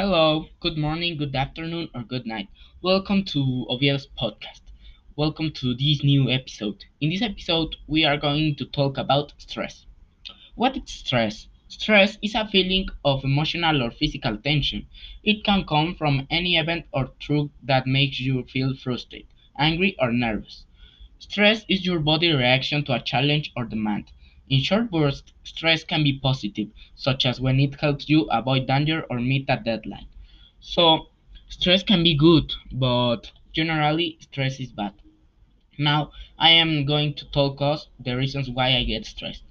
good morning, good afternoon, or good night. Welcome to Oviedo's podcast. Welcome to this new episode. In this episode, we are going to talk about stress. What is stress? Stress is a feeling of emotional or physical tension. It can come from any event or truth that makes you feel frustrated, angry, or nervous. Stress is your body reaction to a challenge or demand. In short bursts, stress can be positive, such as when it helps you avoid danger or meet a deadline. So, stress can be good, but generally, stress is bad. Now, I am going to talk us the reasons why I get stressed.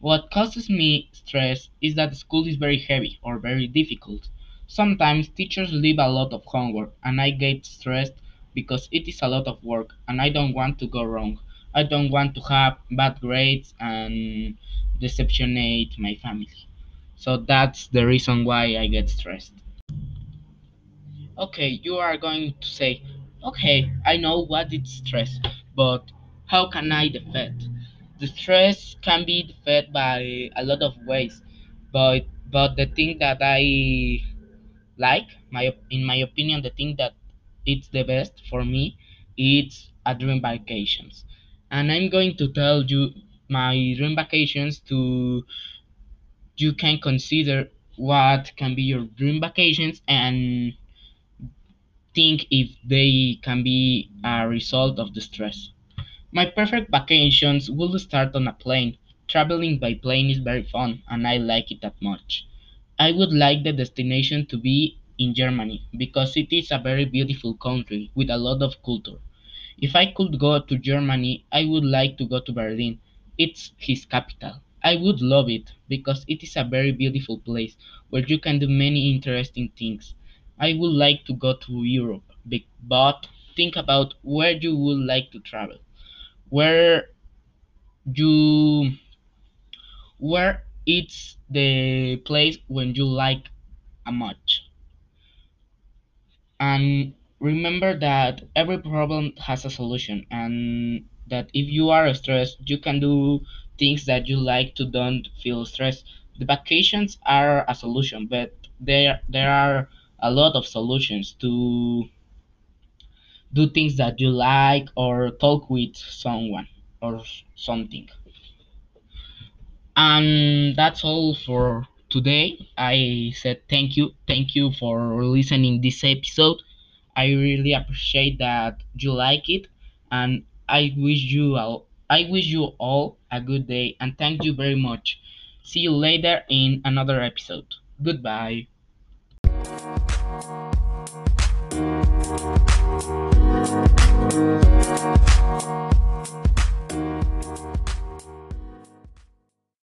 What causes me stress is that school is very heavy or very difficult. Sometimes teachers leave a lot of homework and I get stressed because it is a lot of work and I don't want to go wrong. I don't want to have bad grades and deceptionate my family. So that's the reason why I get stressed. Okay, you are going to say, okay, I know what is stress, but how can I defeat? The stress can be defeated by a lot of ways, but but the thing that I like, my in my opinion, the thing that it's the best for me, it's a dream vacations, and I'm going to tell you my dream vacations to you can consider what can be your dream vacations and think if they can be a result of the stress. My perfect vacations will start on a plane. Traveling by plane is very fun and I like it that much. I would like the destination to be in Germany because it is a very beautiful country with a lot of culture. If I could go to Germany, I would like to go to Berlin. It's his capital. I would love it because it is a very beautiful place where you can do many interesting things. I would like to go to Europe, but think about where you would like to travel. Where you where it's the place when you like a much. and remember that every problem has a solution and that if you are stressed you can do things that you like to don't feel stressed. The vacations are a solution but there there are a lot of solutions to do things that you like or talk with someone or something. And that's all for today. I said thank you thank you for listening this episode I really appreciate that you like it, and I wish you all I wish you all a good day and thank you very much. See you later in another episode. Goodbye.